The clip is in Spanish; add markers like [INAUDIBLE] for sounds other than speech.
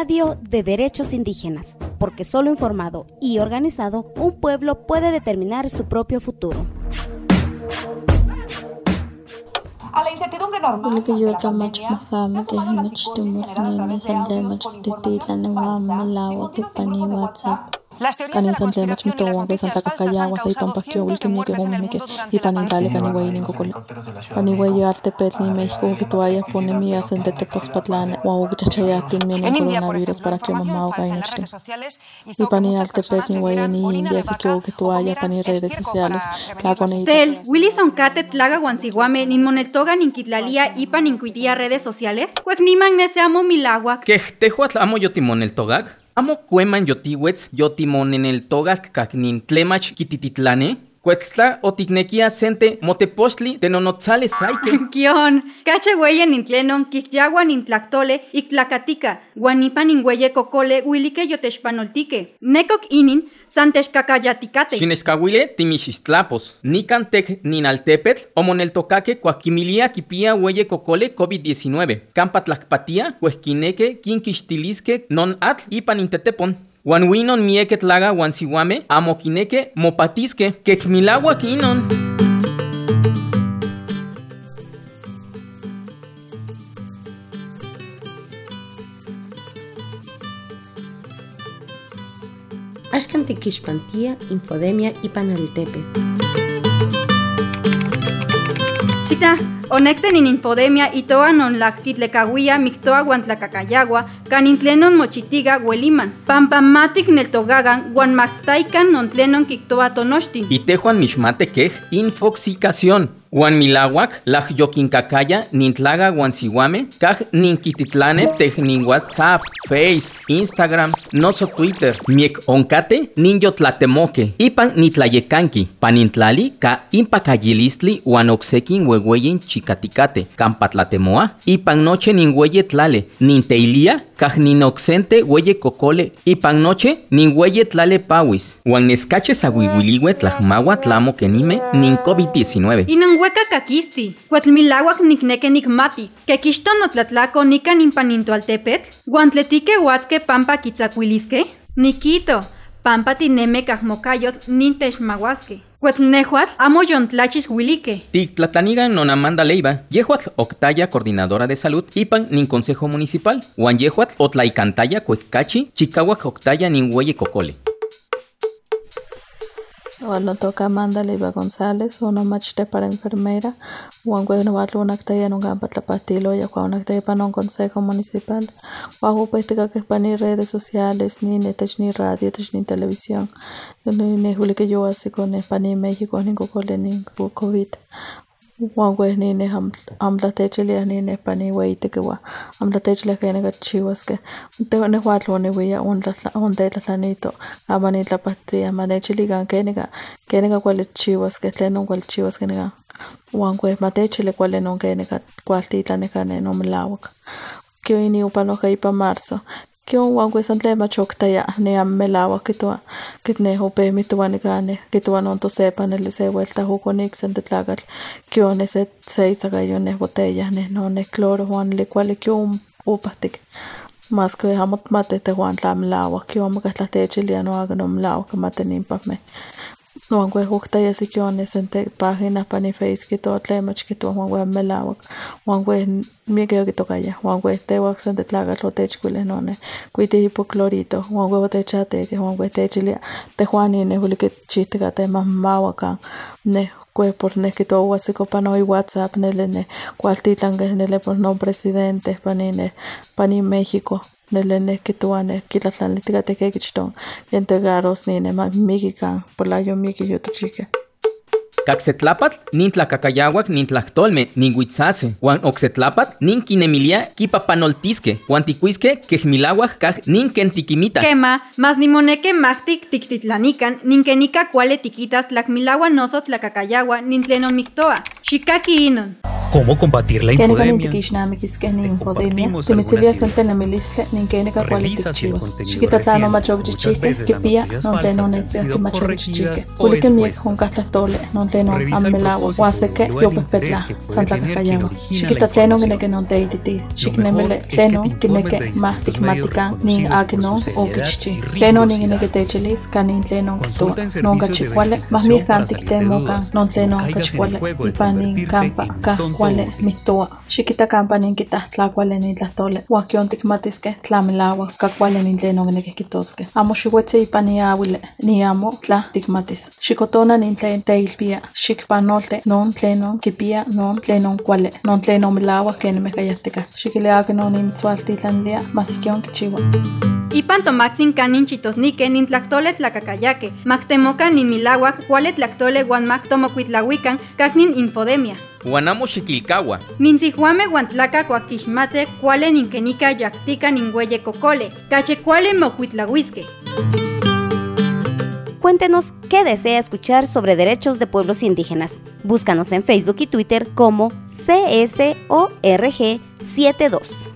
radio de derechos indígenas, porque solo informado y organizado, un pueblo puede determinar su propio futuro. WhatsApp. Kanin santle mach mitowan que santa kakayawa sa ipan pakyo ul que mi que gome que y panin dale kani way nin kokol. Pani way alte pet ni México que toaya pone mi asente te paspatlane wa u chachaya tin mi nin coronavirus para que mamá o kai nochte. Y pani alte pet ni way ni India se que que toaya pani redes sociales la con Tel, Willison Kate tlaga guansiguame nin monetoga nin kitlalia ipa nin cuidía redes sociales. Cuec niman nese amo milagua. Que tehuatl amo yo timon el togag. Amo cueman yotiwetz yotimon en el togak kaknin tlemach kitititlane. Cuetztla otignequia sente motepostli tenonotzale saike. [LAUGHS] Kion, cache hueye nin tlenon, kikyagua nin tlactole, iktlacatica, guanipa nin hueye cocole, huilique yotexpanoltique. Nekok inin, santexcacayaticate. Xinescahuile timixistlapos. Nicantek ninaltepetl omoneltocaque cuaquimilia kipia hueye cocole COVID-19. Campatlacpatia, huesquineque, quinquixtilisque, non atl ipan intetepon. Wan winon mieke tlaga wan siwame, amokineke mopatiske, kekmilagua kinon. Axkan tikixpantia, infodemia y panaltepe. Chita, onecten in infodemia y toa non la kitlecahuia mictoa guantlacacayagua, canintlenon mochitiga hueliman, pampamatic neltogagan, guanmactaican non tlenon kiktoa tonochtin. Y tejuan mixmate quej infoxicación. Juan Milawak, la yoquincacaya, nintlaga guansihuame, kaj ninkititlane, tej nin WhatsApp, Face, Instagram, noso Twitter, miek oncate, ninyotlatemoque, ipan nitlayecanqui, panintlali, ka impacayilistli, huan oxequin huehueyin chicaticate, campatlatemoa, ipan noche nin hueye tlale, ninteilia, kaj ninoxente hueye cocole, ipan noche nin hueye tlale pawis, huan nescache sahuihuiliwe tlajmawa tlamo kenime, nin COVID-19. Inan hueca caquisti, huatlmilahuac nicneque nicmatis, que quixto notlatlaco nica nimpaninto altepetl, guantletique huatzque pampa quitzacuilisque, niquito, pampa tineme cajmocayot nintexmahuasque. Huetlnehuatl amo yontlachis huilique. Tictlataniga non Amanda Leiva, Yehuatl Octaya, coordinadora de salud, Ipan nin consejo municipal, Juan Yehuatl Otlaicantaya, Cuecachi, Chicahuac Octaya nin Hueye Cocole. Bueno, toca Amanda Leiva González, uno machete para enfermera, Juan Güeno Barlo, una actaya en un campo tlapatilo, y Juan una actaya para un consejo municipal, Juan Pética que ni redes sociales, ni netech ni radio, ni televisión, ni juli que yo así con España México, ni Google, ni COVID. Juan Güey ni ne amla techele ni ne pani wey te que wa amla techele que ne chiwas que te ne huatlo ne weya un la un de la sanito amani la pati amane chili gan que ne que ne cual chiwas que te no cual chiwas que ne Juan Güey mate chele cual no que ne cual tita ne cane no mlawak que ini upano que ipa marzo Kiuan kuisan tlema choktaya ne amo melahuak kihtowa kitnej opejmihtowa nikan nej kihtowa non tosepa neli se welta jokonik san tetlakatl kion ne se se itzakayo ne botella ne non ne cloro uan neli kuali kion opajtik maski amo itmati tejuan tla melahuak kion mokatlatechilia no ako non melahuak kimati nin pajme pa me no wan kwe hokta ya si kyo ne sente página pa ni face kito tle mach kito wan kwe melawa wan kwe mi que que toca ya wan kwe este wax de tlaga lo te chkule no ne kuite hipoclorito wan kwe te chate que wan kwe te chili te juani ne huli que chiste ka te mamawa ka ne kwe por ne que to wasi ko pano i whatsapp ne le ne kwal titlange ne le por no presidente pani ne pani México nele ne kituane kitlatlan litigate ke kichton gente garos ni ne ma mikikan por la yo miki yo to chique Caxetlapatl, nin tlacacayauac, nin tlactolme, nin huitzase, huan oxetlapatl, nin quinemilia, kipapanoltisque, huan ticuisque, quejmilauac, caj, nin kentiquimita. Quema, mas ni moneque mactic tictitlanican, nin kenica cuale tiquitas tlacmilagua noso tlacacayagua, nin tlenomictoa, xicaki inon. ¿Cómo combatir la infodemia? Compartimos. Revisa si el contenido. Consulta en de verificación para salir de dudas. No caigas en el juego de convertirte en un tonto kuale mitua xikita kampa ninkita tlakuale nitlahtole uan tikmatiskeh tlamelauak ka kuale nintlen onkinekih kitoskeh amo xiuetzi ipan niauili niamo tla tikmatis xikotona nintlen teilpia xikpanolte non tlenon kipia non tlenon kuale non tlenon melauak kenemeh kayahtikah xikileaki non nimitzualtitlanlia mas ihkion kichiua Ipan tomaxin kanin chitosnike nin tlactole tlacacayake, mactemoca nin milawak, cuale tlactole guan mac tomocuitlahuican, nin infodemia. Guanamo xiquilcagua. Nin sihuame guantlaca cuaquixmate, cuale nin kenica yactica nin huelle cocole, cache cuale mocuitlahuisque. Cuéntenos qué desea escuchar sobre derechos de pueblos indígenas. Búscanos en Facebook y Twitter como CSORG72.